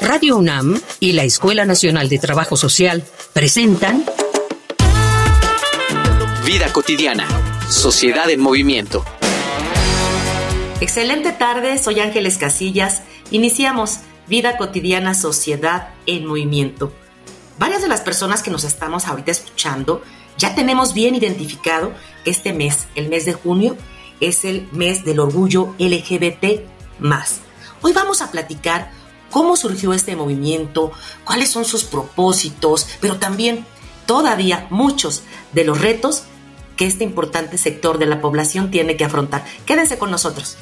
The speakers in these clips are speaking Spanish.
Radio UNAM y la Escuela Nacional de Trabajo Social presentan Vida cotidiana, sociedad en movimiento. Excelente tarde, soy Ángeles Casillas. Iniciamos Vida cotidiana, sociedad en movimiento. Varias de las personas que nos estamos ahorita escuchando ya tenemos bien identificado que este mes, el mes de junio, es el mes del orgullo LGBT. Hoy vamos a platicar cómo surgió este movimiento, cuáles son sus propósitos, pero también todavía muchos de los retos que este importante sector de la población tiene que afrontar. Quédense con nosotros.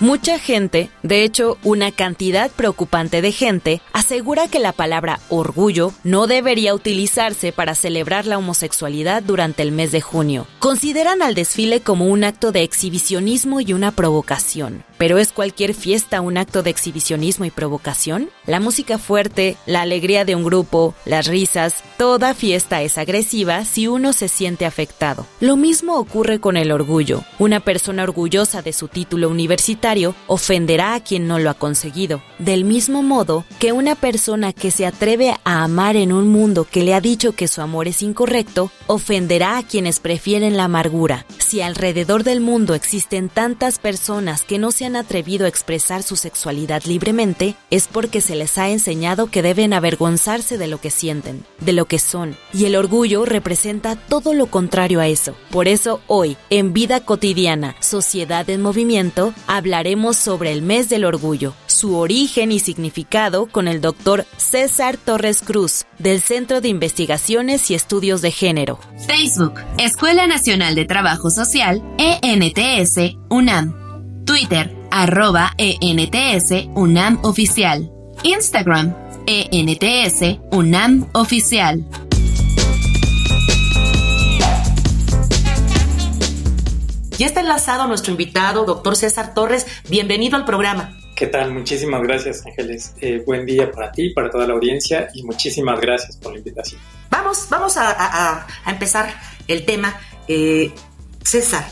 Mucha gente, de hecho una cantidad preocupante de gente, asegura que la palabra orgullo no debería utilizarse para celebrar la homosexualidad durante el mes de junio. Consideran al desfile como un acto de exhibicionismo y una provocación. ¿Pero es cualquier fiesta un acto de exhibicionismo y provocación? La música fuerte, la alegría de un grupo, las risas, toda fiesta es agresiva si uno se siente afectado. Lo mismo ocurre con el orgullo. Una persona orgullosa de su título universitario ofenderá a quien no lo ha conseguido. Del mismo modo que una persona que se atreve a amar en un mundo que le ha dicho que su amor es incorrecto, ofenderá a quienes prefieren la amargura. Si alrededor del mundo existen tantas personas que no se han atrevido a expresar su sexualidad libremente es porque se les ha enseñado que deben avergonzarse de lo que sienten, de lo que son, y el orgullo representa todo lo contrario a eso. Por eso hoy, en Vida Cotidiana, Sociedad en Movimiento, hablaremos sobre el mes del orgullo, su origen y significado con el doctor César Torres Cruz, del Centro de Investigaciones y Estudios de Género. Facebook, Escuela Nacional de Trabajo Social, ENTS, UNAM. Twitter, arroba ENTS UNAM Oficial. Instagram, ENTS UNAM Oficial. Ya está enlazado nuestro invitado, doctor César Torres. Bienvenido al programa. ¿Qué tal? Muchísimas gracias, Ángeles. Eh, buen día para ti, para toda la audiencia y muchísimas gracias por la invitación. Vamos, vamos a, empezar el tema. Eh, César,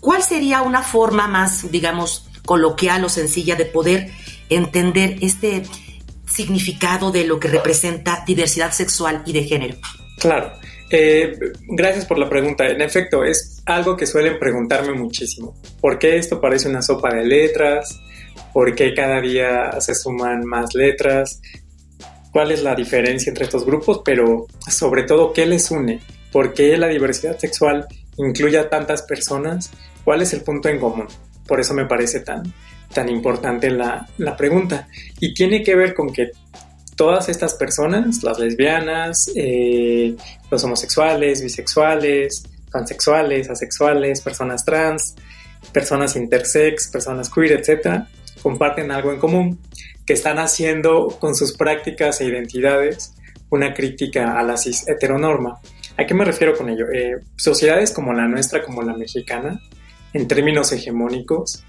¿cuál sería una forma más, digamos, coloquial o sencilla de poder entender este significado de lo que representa diversidad sexual y de género? Claro. Eh, gracias por la pregunta. En efecto, es algo que suelen preguntarme muchísimo. ¿Por qué esto parece una sopa de letras? ¿Por qué cada día se suman más letras? ¿Cuál es la diferencia entre estos grupos? Pero sobre todo, ¿qué les une? ¿Por qué la diversidad sexual incluye a tantas personas? ¿Cuál es el punto en común? Por eso me parece tan, tan importante la, pregunta. Y tiene que ver con que todas estas personas, las lesbianas, eh, los homosexuales, bisexuales, pansexuales, asexuales, personas trans, personas intersex, personas queer, etc., comparten algo en común, que están haciendo con sus prácticas e identidades una crítica a la cis heteronorma. ¿A qué me refiero con ello? Eh, sociedades como la nuestra, como la mexicana, en términos hegemónicos,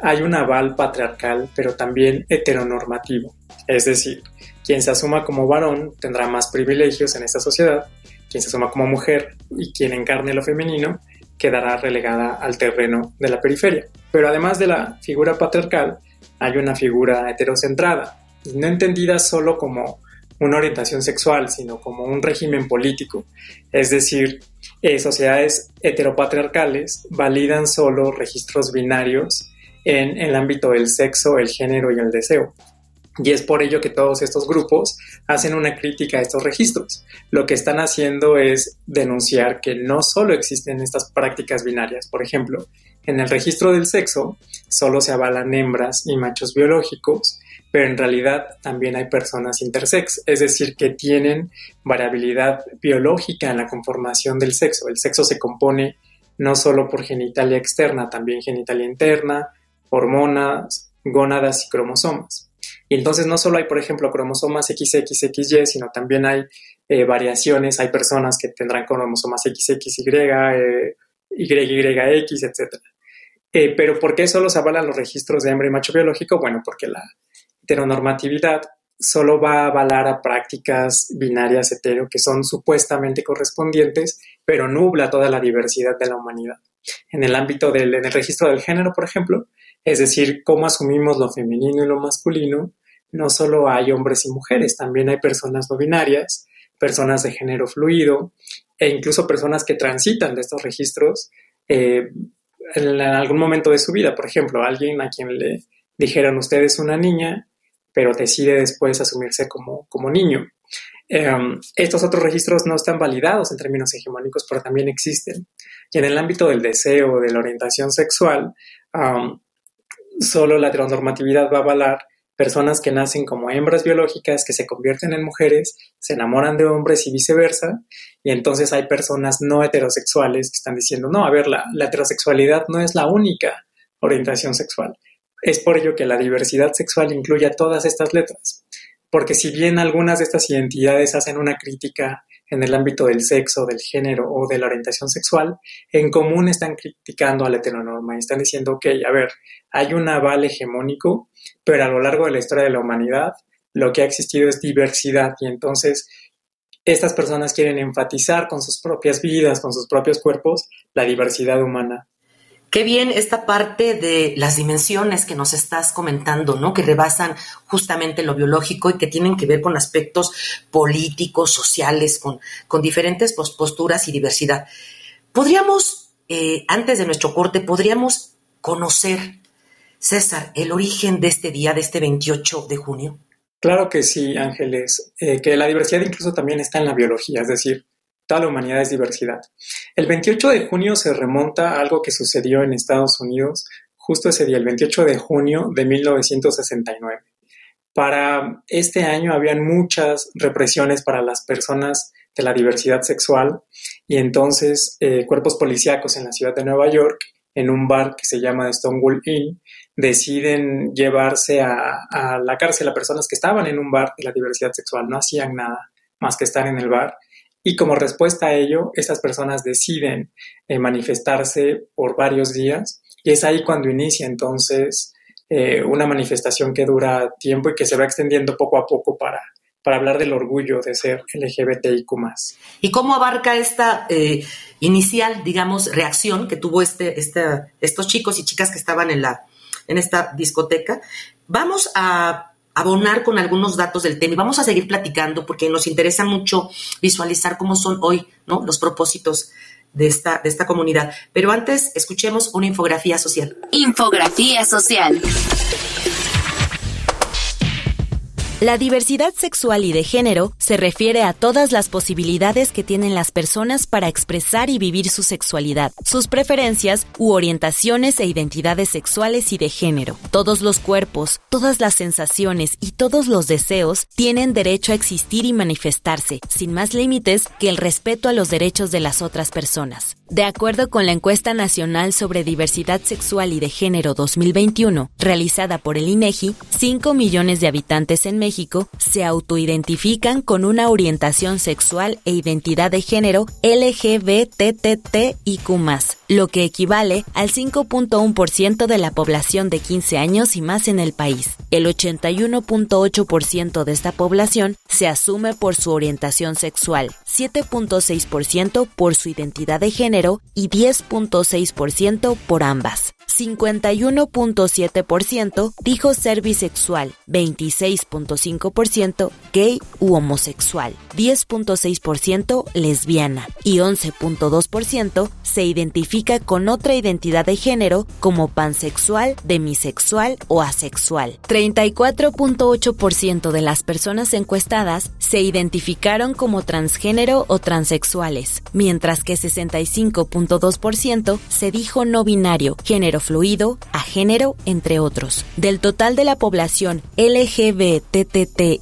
hay un aval patriarcal, pero también heteronormativo. Es decir, quien se asuma como varón tendrá más privilegios en esta sociedad, quien se asuma como mujer y quien encarne lo femenino quedará relegada al terreno de la periferia. Pero además de la figura patriarcal, hay una figura heterocentrada, no entendida solo como una orientación sexual, sino como un régimen político. Es decir, eh, sociedades heteropatriarcales validan solo registros binarios en, el ámbito del sexo, el género y el deseo. Y es por ello que todos estos grupos hacen una crítica a estos registros. Lo que están haciendo es denunciar que no solo existen estas prácticas binarias. Por ejemplo, en el registro del sexo solo se avalan hembras y machos biológicos pero en realidad también hay personas intersex, es decir, que tienen variabilidad biológica en la conformación del sexo. El sexo se compone no solo por genitalia externa, también genitalia interna, hormonas, gónadas y cromosomas. Y entonces no solo hay, por ejemplo, cromosomas XXXY, sino también hay eh, variaciones, hay personas que tendrán cromosomas XXY, eh, YYX, etc. Eh, pero ¿por qué solo se avalan los registros de hembra y macho biológico? Bueno, porque la heteronormatividad solo va a avalar a prácticas binarias hetero que son supuestamente correspondientes, pero nubla toda la diversidad de la humanidad. En el ámbito del en el registro del género, por ejemplo, es decir, cómo asumimos lo femenino y lo masculino, no solo hay hombres y mujeres, también hay personas no binarias, personas de género fluido e incluso personas que transitan de estos registros eh, en, algún momento de su vida. Por ejemplo, alguien a quien le dijeron usted es una niña, pero decide después asumirse como, como niño. Em, estos otros registros no están validados en términos hegemónicos, pero también existen. Y en el ámbito del deseo, de la orientación sexual, solo la heteronormatividad va a avalar personas que nacen como hembras biológicas, que se convierten en mujeres, se enamoran de hombres y viceversa, y entonces hay personas no heterosexuales que están diciendo, no, a ver, la, la heterosexualidad no es la única orientación sexual. Es por ello que la diversidad sexual incluye todas estas letras, porque si bien algunas de estas identidades hacen una crítica en el ámbito del sexo, del género o de la orientación sexual, en común están criticando a la heteronorma y están diciendo, ok, a ver, hay un aval hegemónico, pero a lo largo de la historia de la humanidad lo que ha existido es diversidad y entonces estas personas quieren enfatizar con sus propias vidas, con sus propios cuerpos, la diversidad humana. Qué bien esta parte de las dimensiones que nos estás comentando, ¿no? Que rebasan justamente lo biológico y que tienen que ver con aspectos políticos, sociales, con, con diferentes posturas y diversidad. Podríamos, eh, antes de nuestro corte, podríamos conocer, César, el origen de este día, de este 28 de junio. Claro que sí, Ángeles, eh, que la diversidad incluso también está en la biología, es decir, Toda la humanidad es diversidad. El 28 de junio se remonta a algo que sucedió en Estados Unidos justo ese día, el 28 de junio de 1969. Para este año habían muchas represiones para las personas de la diversidad sexual y entonces eh, cuerpos policíacos en la ciudad de Nueva York, en un bar que se llama Stonewall Inn, deciden llevarse a, a la cárcel a personas que estaban en un bar de la diversidad sexual, no hacían nada más que estar en el bar y como respuesta a ello, estas personas deciden eh, manifestarse por varios días y es ahí cuando inicia entonces eh, una manifestación que dura tiempo y que se va extendiendo poco a poco para, para hablar del orgullo de ser LGBTIQ. ¿Y cómo abarca esta eh, inicial, digamos, reacción que tuvo este, este, estos chicos y chicas que estaban en, la, en esta discoteca? Vamos a abonar con algunos datos del tema y vamos a seguir platicando porque nos interesa mucho visualizar cómo son hoy ¿no? los propósitos de esta, de esta comunidad. Pero antes, escuchemos una infografía social. Infografía social. La diversidad sexual y de género se refiere a todas las posibilidades que tienen las personas para expresar y vivir su sexualidad, sus preferencias u orientaciones e identidades sexuales y de género. Todos los cuerpos, todas las sensaciones y todos los deseos tienen derecho a existir y manifestarse, sin más límites que el respeto a los derechos de las otras personas. De acuerdo con la encuesta nacional sobre diversidad sexual y de género 2021, realizada por el INEGI, 5 millones de habitantes en México se autoidentifican con una orientación sexual e identidad de género LGBTTIQ+, lo que equivale al 5.1% de la población de 15 años y más en el país. El 81.8% de esta población se asume por su orientación sexual, 7.6% por su identidad de género y 10.6% por ambas. 51.7% dijo ser bisexual, 26.5% gay u homosexual, 10.6% lesbiana y 11.2% se identifica con otra identidad de género como pansexual, demisexual o asexual. 34.8% de las personas encuestadas se identificaron como transgénero o transexuales, mientras que 65.2% se dijo no binario, género fluido, a género, entre otros. Del total de la población LGBTTIQ+,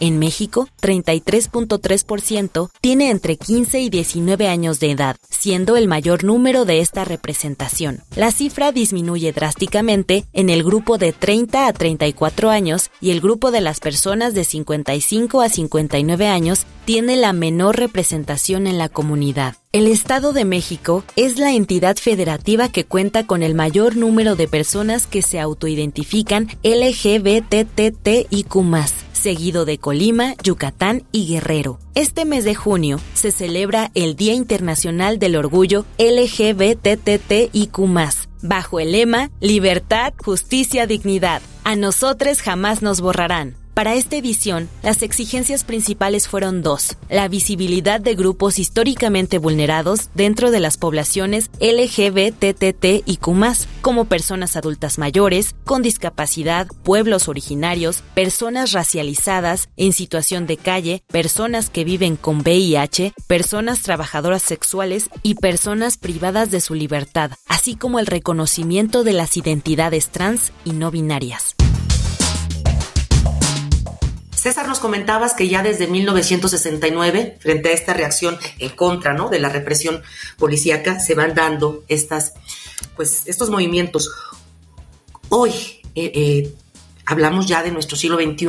en México, 33.3% tiene entre 15 y 19 años de edad, siendo el mayor número de esta representación. La cifra disminuye drásticamente en el grupo de 30 a 34 años y el grupo de las personas de 55 a 59 años tiene la menor representación en la comunidad. El Estado de México es la entidad federativa que cuenta con el mayor número de personas que se autoidentifican LGBTTIQ+, seguido de Colima, Yucatán y Guerrero. Este mes de junio se celebra el Día Internacional del Orgullo LGBTTIQ+, bajo el lema Libertad, Justicia, Dignidad. A nosotros jamás nos borrarán. Para esta edición, las exigencias principales fueron dos. La visibilidad de grupos históricamente vulnerados dentro de las poblaciones LGBTTIQ+, como personas adultas mayores, con discapacidad, pueblos originarios, personas racializadas, en situación de calle, personas que viven con VIH, personas trabajadoras sexuales y personas privadas de su libertad, así como el reconocimiento de las identidades trans y no binarias. César, nos comentabas que ya desde 1969, frente a esta reacción en contra ¿no? de la represión policíaca, se van dando estas, pues, estos movimientos. Hoy eh, eh, hablamos ya de nuestro siglo XXI.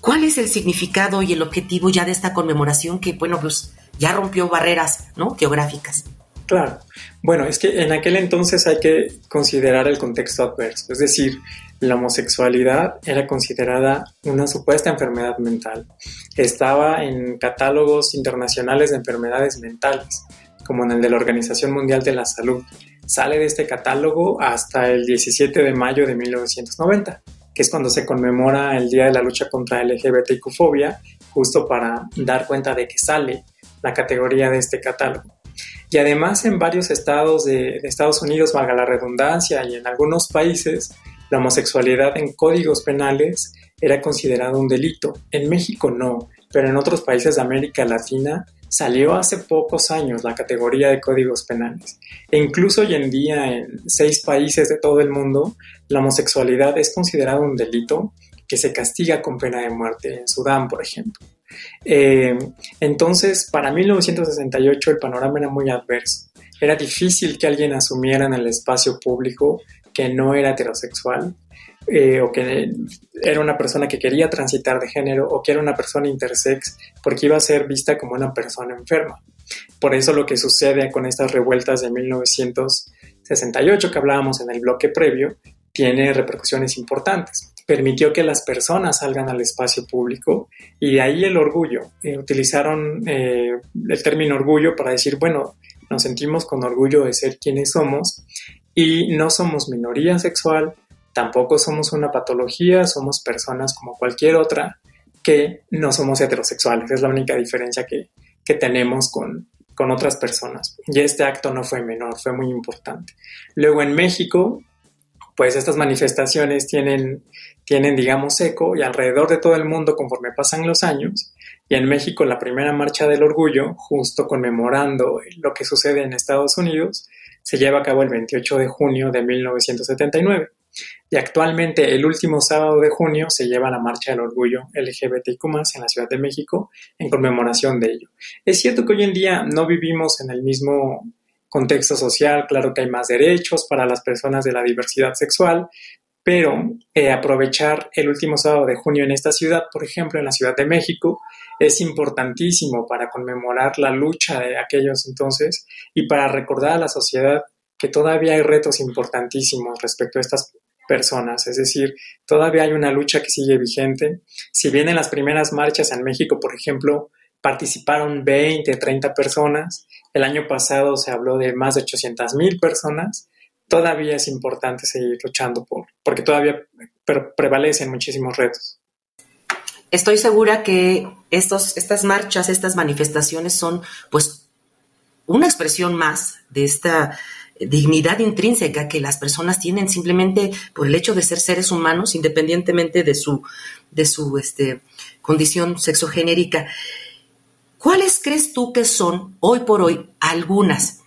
¿Cuál es el significado y el objetivo ya de esta conmemoración que, bueno, pues ya rompió barreras ¿no? geográficas? Claro. Bueno, es que en aquel entonces hay que considerar el contexto adverso, es decir, la homosexualidad era considerada una supuesta enfermedad mental. Estaba en catálogos internacionales de enfermedades mentales, como en el de la Organización Mundial de la Salud. Sale de este catálogo hasta el 17 de mayo de 1990, que es cuando se conmemora el Día de la Lucha contra LGBTQ-fobia, justo para dar cuenta de que sale la categoría de este catálogo. Y además en varios estados de, Estados Unidos, valga la redundancia, y en algunos países, la homosexualidad en códigos penales era considerado un delito. En México no, pero en otros países de América Latina salió hace pocos años la categoría de códigos penales. E incluso hoy en día en seis países de todo el mundo, la homosexualidad es considerada un delito que se castiga con pena de muerte, en Sudán, por ejemplo. Eh, entonces, para 1968 el panorama era muy adverso. Era difícil que alguien asumiera en el espacio público que no era heterosexual eh, o que era una persona que quería transitar de género o que era una persona intersex porque iba a ser vista como una persona enferma. Por eso lo que sucede con estas revueltas de 1968 que hablábamos en el bloque previo tiene repercusiones importantes. Permitió que las personas salgan al espacio público y de ahí el orgullo. Eh, utilizaron eh, el término orgullo para decir, bueno, nos sentimos con orgullo de ser quienes somos y no somos minoría sexual, tampoco somos una patología, somos personas como cualquier otra que no somos heterosexuales. Es la única diferencia que, tenemos con, con otras personas. Y este acto no fue menor, fue muy importante. Luego en México, pues estas manifestaciones tienen, tienen, digamos, eco y alrededor de todo el mundo conforme pasan los años. Y en México la primera marcha del orgullo, justo conmemorando lo que sucede en Estados Unidos, se lleva a cabo el 28 de junio de 1979 y actualmente el último sábado de junio se lleva la Marcha del Orgullo LGBTQ en la Ciudad de México en conmemoración de ello. Es cierto que hoy en día no vivimos en el mismo contexto social, claro que hay más derechos para las personas de la diversidad sexual, pero eh, aprovechar el último sábado de junio en esta ciudad, por ejemplo, en la Ciudad de México, es importantísimo para conmemorar la lucha de aquellos entonces y para recordar a la sociedad que todavía hay retos importantísimos respecto a estas personas, es decir, todavía hay una lucha que sigue vigente. Si bien en las primeras marchas en México, por ejemplo, participaron 20, 30 personas, el año pasado se habló de más de 800 mil personas, todavía es importante seguir luchando por, porque todavía prevalecen muchísimos retos. Estoy segura que estos, estas marchas, estas manifestaciones son pues una expresión más de esta dignidad intrínseca que las personas tienen simplemente por el hecho de ser seres humanos, independientemente de su, de su este, condición sexogenérica. ¿Cuáles crees tú que son hoy por hoy algunas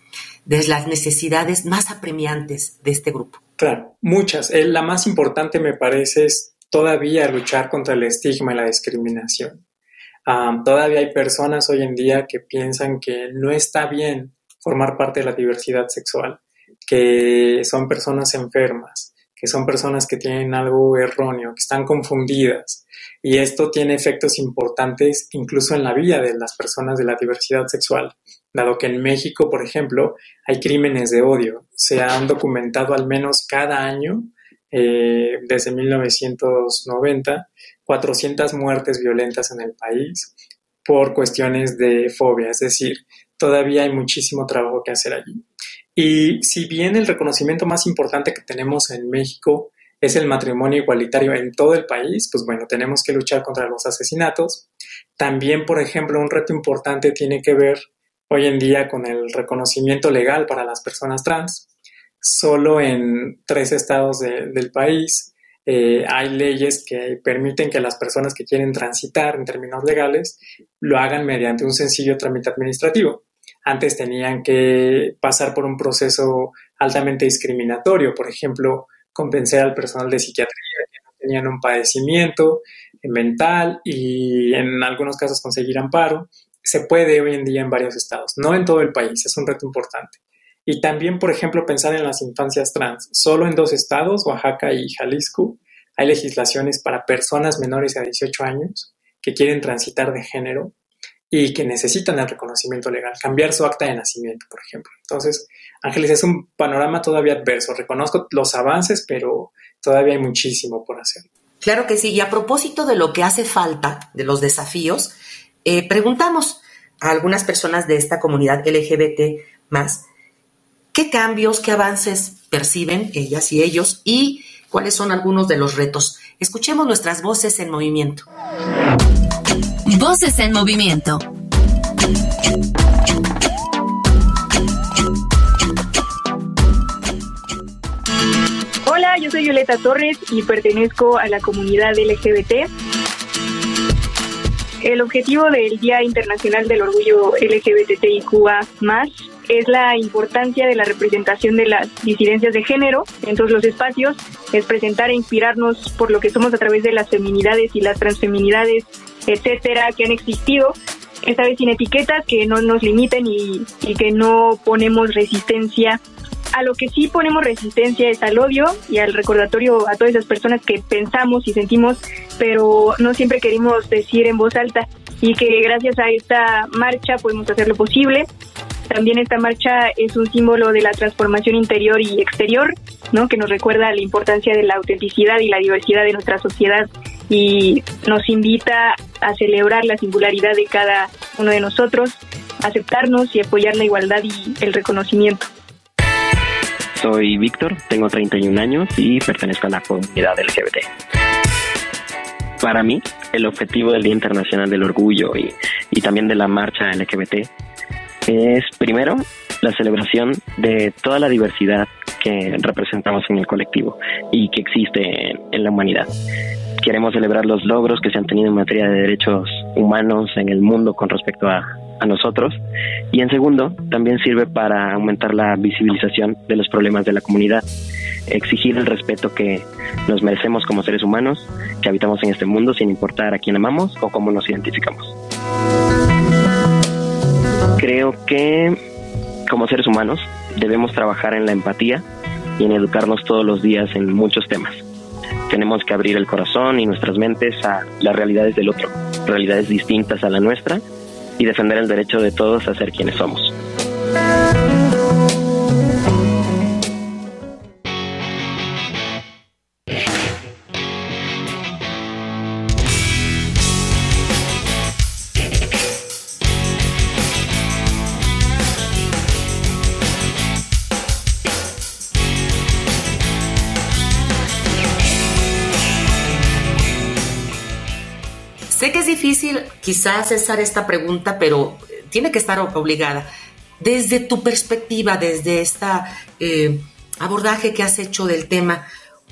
de las necesidades más apremiantes de este grupo? Claro, muchas. Eh, la más importante me parece es todavía luchar contra el estigma y la discriminación. todavía hay personas hoy en día que piensan que no está bien formar parte de la diversidad sexual, que son personas enfermas, que son personas que tienen algo erróneo, que están confundidas. Y esto tiene efectos importantes incluso en la vida de las personas de la diversidad sexual, dado que en México, por ejemplo, hay crímenes de odio. Se han documentado al menos cada año eh, desde 1990 400 muertes violentas en el país por cuestiones de fobia, es decir, todavía hay muchísimo trabajo que hacer allí. Y si bien el reconocimiento más importante que tenemos en México es el matrimonio igualitario en todo el país, pues bueno, tenemos que luchar contra los asesinatos. También, por ejemplo, un reto importante tiene que ver hoy en día con el reconocimiento legal para las personas trans. Solo en tres estados del país eh, hay leyes que permiten que las personas que quieren transitar en términos legales lo hagan mediante un sencillo trámite administrativo. Antes tenían que pasar por un proceso altamente discriminatorio, por ejemplo, convencer al personal de psiquiatría que no tenían un padecimiento mental y en algunos casos conseguir amparo. Se puede hoy en día en varios estados, no en todo el país, es un reto importante. Y también, por ejemplo, pensar en las infancias trans. Solo en dos estados, Oaxaca y Jalisco, hay legislaciones para personas menores a 18 años que quieren transitar de género y que necesitan el reconocimiento legal, cambiar su acta de nacimiento, por ejemplo. Entonces, Ángeles, es un panorama todavía adverso. Reconozco los avances, pero todavía hay muchísimo por hacer. Claro que sí. Y a propósito de lo que hace falta, de los desafíos, eh, preguntamos a algunas personas de esta comunidad LGBT más qué cambios, qué avances perciben ellas y ellos y cuáles son algunos de los retos. Escuchemos nuestras voces en movimiento. Voces en movimiento. Hola, yo soy Violeta Torres y pertenezco a la comunidad LGBT. El objetivo del Día Internacional del Orgullo LGBTIQA es la importancia de la representación de las disidencias de género en todos los espacios, es presentar e inspirarnos por lo que somos a través de las feminidades y las transfeminidades, etcétera, que han existido, esta vez sin etiquetas, que no nos limiten y, que no ponemos resistencia a lo que sí ponemos resistencia es al odio y al recordatorio a todas esas personas que pensamos y sentimos, pero no siempre queremos decir en voz alta y que gracias a esta marcha podemos hacer lo posible. También esta marcha es un símbolo de la transformación interior y exterior, ¿no? que nos recuerda la importancia de la autenticidad y la diversidad de nuestra sociedad y nos invita a celebrar la singularidad de cada uno de nosotros, aceptarnos y apoyar la igualdad y el reconocimiento. Soy Víctor, tengo 31 años y pertenezco a la comunidad LGBT. Para mí, el objetivo del Día Internacional del Orgullo y, también de la marcha LGBT es, primero, la celebración de toda la diversidad que representamos en el colectivo y que existe en la humanidad. Queremos celebrar los logros que se han tenido en materia de derechos humanos en el mundo con respecto a, a nosotros. Y en segundo, también sirve para aumentar la visibilización de los problemas de la comunidad, exigir el respeto que nos merecemos como seres humanos, que habitamos en este mundo sin importar a quién amamos o cómo nos identificamos. Creo que como seres humanos debemos trabajar en la empatía y en educarnos todos los días en muchos temas. Tenemos que abrir el corazón y nuestras mentes a las realidades del otro, realidades distintas a la nuestra y defender el derecho de todos a ser quienes somos. Quizás cesar esta pregunta, pero tiene que estar obligada. Desde tu perspectiva, desde este abordaje que has hecho del tema,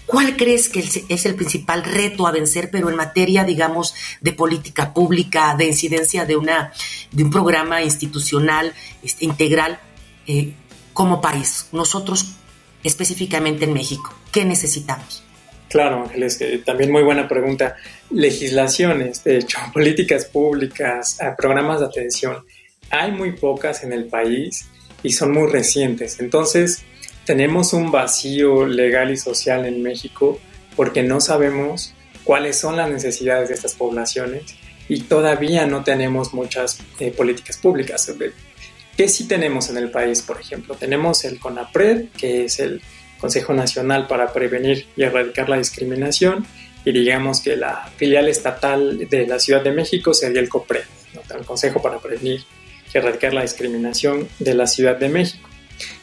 ¿cuál crees que es el principal reto a vencer, pero en materia, digamos, de política pública, de incidencia de, una, de un programa institucional este, integral eh, como país? Nosotros, específicamente en México, ¿qué necesitamos? Claro, Ángeles, también muy buena pregunta. Legislaciones, de hecho, políticas públicas, eh, programas de atención, hay muy pocas en el país y son muy recientes. Entonces, tenemos un vacío legal y social en México porque no sabemos cuáles son las necesidades de estas poblaciones y todavía no tenemos muchas eh, políticas públicas. ¿Qué sí tenemos en el país, por ejemplo? Tenemos el CONAPRED, que es el Consejo Nacional para Prevenir y Erradicar la Discriminación, y digamos que la filial estatal de la Ciudad de México sería el COPRE, el Consejo para Prevenir y Erradicar la Discriminación de la Ciudad de México,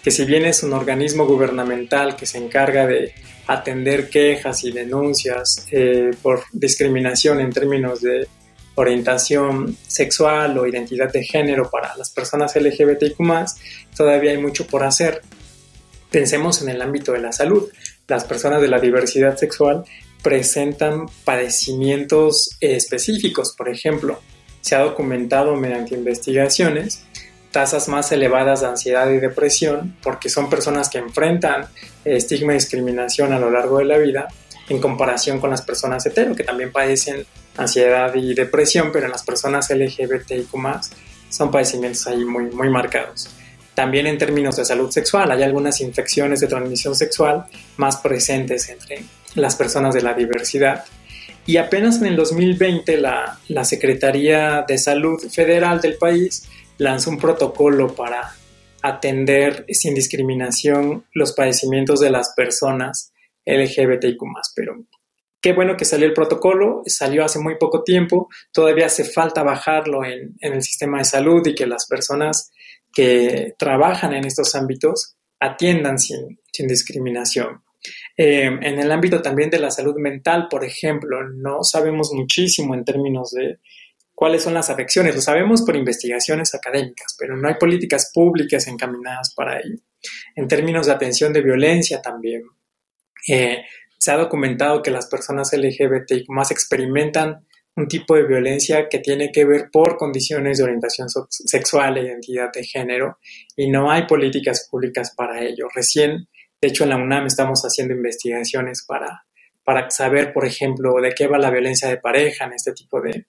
que si bien es un organismo gubernamental que se encarga de atender quejas y denuncias eh, por discriminación en términos de orientación sexual o identidad de género para las personas LGBTIQ, todavía hay mucho por hacer. Pensemos en el ámbito de la salud. Las personas de la diversidad sexual presentan padecimientos específicos. Por ejemplo, se ha documentado mediante investigaciones tasas más elevadas de ansiedad y depresión porque son personas que enfrentan estigma y discriminación a lo largo de la vida en comparación con las personas hetero que también padecen ansiedad y depresión, pero en las personas LGBTIQ son padecimientos ahí muy, muy marcados. También en términos de salud sexual, hay algunas infecciones de transmisión sexual más presentes entre las personas de la diversidad. Y apenas en el 2020 la, la Secretaría de Salud Federal del país lanzó un protocolo para atender sin discriminación los padecimientos de las personas LGBTIQ+, pero qué bueno que salió el protocolo, salió hace muy poco tiempo, todavía hace falta bajarlo en, en el sistema de salud y que las personas que trabajan en estos ámbitos atiendan sin, sin discriminación. Eh, en el ámbito también de la salud mental, por ejemplo, no sabemos muchísimo en términos de cuáles son las afecciones. Lo sabemos por investigaciones académicas, pero no hay políticas públicas encaminadas para ello. En términos de atención de violencia también, eh, se ha documentado que las personas LGBT más experimentan un tipo de violencia que tiene que ver por condiciones de orientación sexual e identidad de género y no hay políticas públicas para ello. Recién de hecho, en la UNAM estamos haciendo investigaciones para, para saber, por ejemplo, de qué va la violencia de pareja en este tipo de,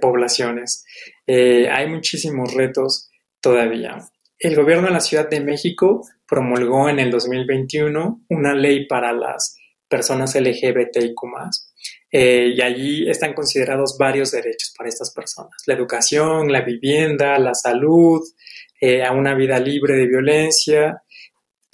poblaciones. Eh, hay muchísimos retos todavía. El gobierno de la Ciudad de México promulgó en el 2021 una ley para las personas LGBTIQ eh, y allí están considerados varios derechos para estas personas. La educación, la vivienda, la salud, eh, a una vida libre de violencia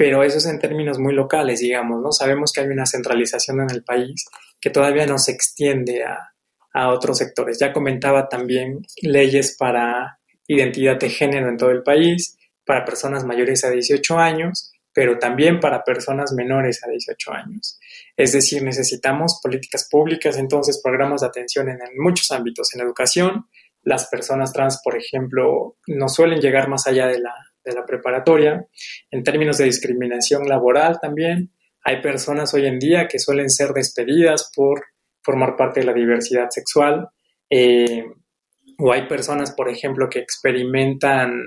pero eso es en términos muy locales, digamos, ¿no? Sabemos que hay una centralización en el país que todavía no se extiende a, a otros sectores. Ya comentaba también leyes para identidad de género en todo el país, para personas mayores a 18 años, pero también para personas menores a 18 años. Es decir, necesitamos políticas públicas, entonces programas de atención en, muchos ámbitos, en educación. Las personas trans, por ejemplo, no suelen llegar más allá de la de la preparatoria. En términos de discriminación laboral también, hay personas hoy en día que suelen ser despedidas por formar parte de la diversidad sexual. Eh, o hay personas, por ejemplo, que experimentan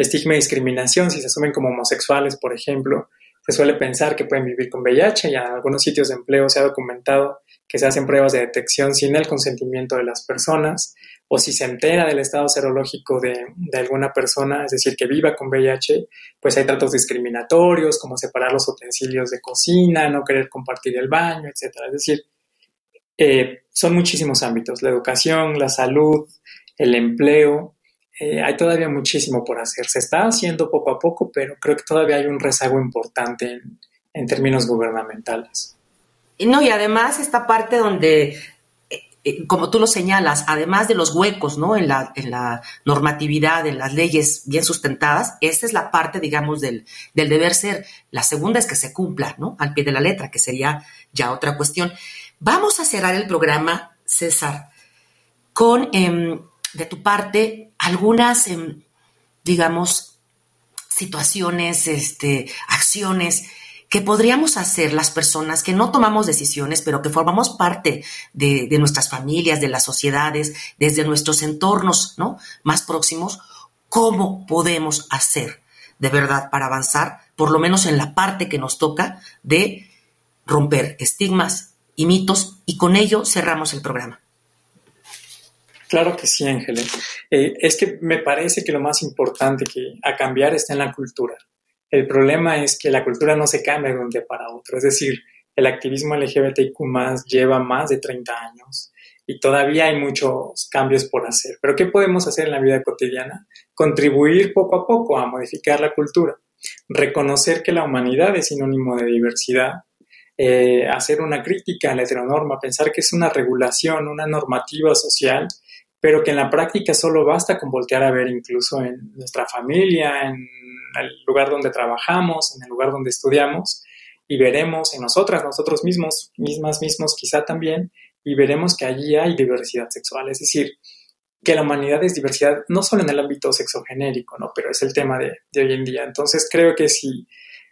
estigma y discriminación si se asumen como homosexuales, por ejemplo. Se suele pensar que pueden vivir con VIH y en algunos sitios de empleo se ha documentado que se hacen pruebas de detección sin el consentimiento de las personas o si se entera del estado serológico de, alguna persona, es decir, que viva con VIH, pues hay tratos discriminatorios, como separar los utensilios de cocina, no querer compartir el baño, etc. Es decir, eh, son muchísimos ámbitos, la educación, la salud, el empleo, eh, hay todavía muchísimo por hacer. Se está haciendo poco a poco, pero creo que todavía hay un rezago importante en, en términos gubernamentales. No, y además esta parte donde eh, como tú lo señalas, además de los huecos, ¿no? En la, en la normatividad, en las leyes bien sustentadas, esta es la parte, digamos, del, del deber ser. La segunda es que se cumpla, ¿no? Al pie de la letra, que sería ya otra cuestión. Vamos a cerrar el programa, César, con, em, de tu parte, algunas, em, digamos, situaciones, este, acciones que podríamos hacer las personas que no tomamos decisiones, pero que formamos parte de, nuestras familias, de las sociedades, desde nuestros entornos ¿no? más próximos, cómo podemos hacer de verdad para avanzar, por lo menos en la parte que nos toca de romper estigmas y mitos, y con ello cerramos el programa. Claro que sí, Ángeles. Eh, es que me parece que lo más importante que a cambiar está en la cultura. El problema es que la cultura no se cambia de un día para otro. Es decir, el activismo LGBTQ lleva más de 30 años y todavía hay muchos cambios por hacer. Pero ¿qué podemos hacer en la vida cotidiana? Contribuir poco a poco a modificar la cultura, reconocer que la humanidad es sinónimo de diversidad, eh, hacer una crítica a la heteronorma, pensar que es una regulación, una normativa social, pero que en la práctica solo basta con voltear a ver incluso en nuestra familia, en el lugar donde trabajamos, en el lugar donde estudiamos, y veremos en nosotras, nosotros mismos, mismas, mismos quizá también, y veremos que allí hay diversidad sexual, es decir, que la humanidad es diversidad no solo en el ámbito sexogenérico, ¿no? pero es el tema de, de hoy en día. Entonces creo que si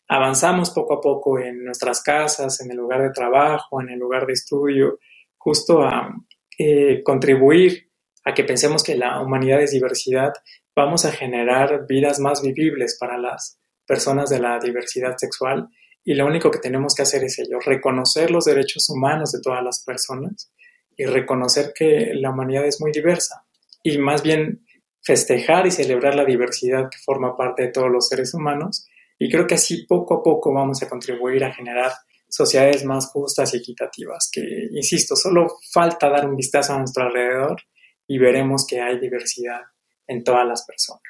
avanzamos poco a poco en nuestras casas, en el lugar de trabajo, en el lugar de estudio, justo a eh, contribuir a que pensemos que la humanidad es diversidad, vamos a generar vidas más vivibles para las personas de la diversidad sexual. Y lo único que tenemos que hacer es ello, reconocer los derechos humanos de todas las personas y reconocer que la humanidad es muy diversa. Y más bien festejar y celebrar la diversidad que forma parte de todos los seres humanos. Y creo que así poco a poco vamos a contribuir a generar sociedades más justas y equitativas, que, insisto, solo falta dar un vistazo a nuestro alrededor y veremos que hay diversidad en todas las personas.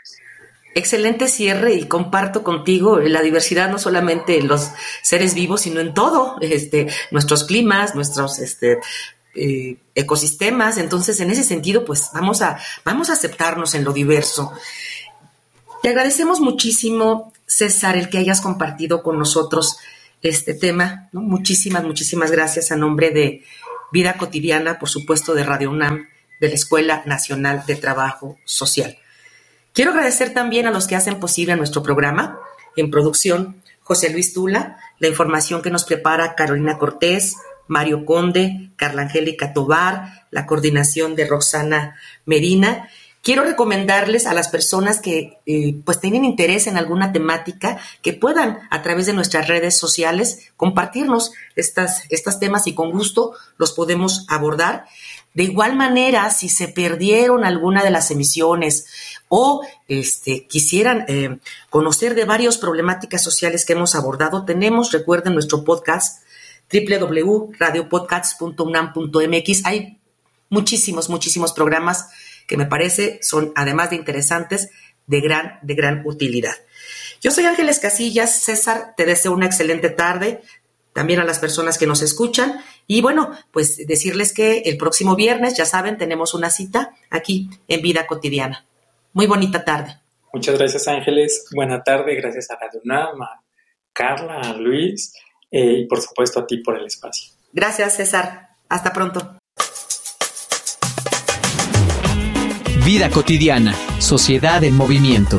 Excelente cierre y comparto contigo la diversidad no solamente en los seres vivos, sino en todo, este, nuestros climas, nuestros este, eh, ecosistemas. Entonces, en ese sentido, pues vamos a, vamos a aceptarnos en lo diverso. Te agradecemos muchísimo, César, el que hayas compartido con nosotros este tema. Muchísimas, muchísimas gracias a nombre de Vida Cotidiana, por supuesto, de Radio UNAM, de la Escuela Nacional de Trabajo Social. Quiero agradecer también a los que hacen posible nuestro programa. En producción, José Luis Tula, la información que nos prepara Carolina Cortés, Mario Conde, Carla Angélica Tobar, la coordinación de Roxana Medina quiero recomendarles a las personas que eh, pues tienen interés en alguna temática que puedan a través de nuestras redes sociales compartirnos estos temas y con gusto los podemos abordar. De igual manera, si se perdieron alguna de las emisiones o este, quisieran eh, conocer de varias problemáticas sociales que hemos abordado, tenemos, recuerden, nuestro podcast www.radiopodcasts.unam.mx. Hay muchísimos, muchísimos programas que me parece son, además de interesantes, de gran, de gran utilidad. Yo soy Ángeles Casillas, César, te deseo una excelente tarde, también a las personas que nos escuchan. Y bueno, pues decirles que el próximo viernes, ya saben, tenemos una cita aquí en Vida Cotidiana. Muy bonita tarde. Muchas gracias Ángeles, buena tarde, gracias a Radio UNAM, a Carla, a Luis eh, y por supuesto a ti por el espacio. Gracias César, hasta pronto. Vida cotidiana, sociedad en movimiento.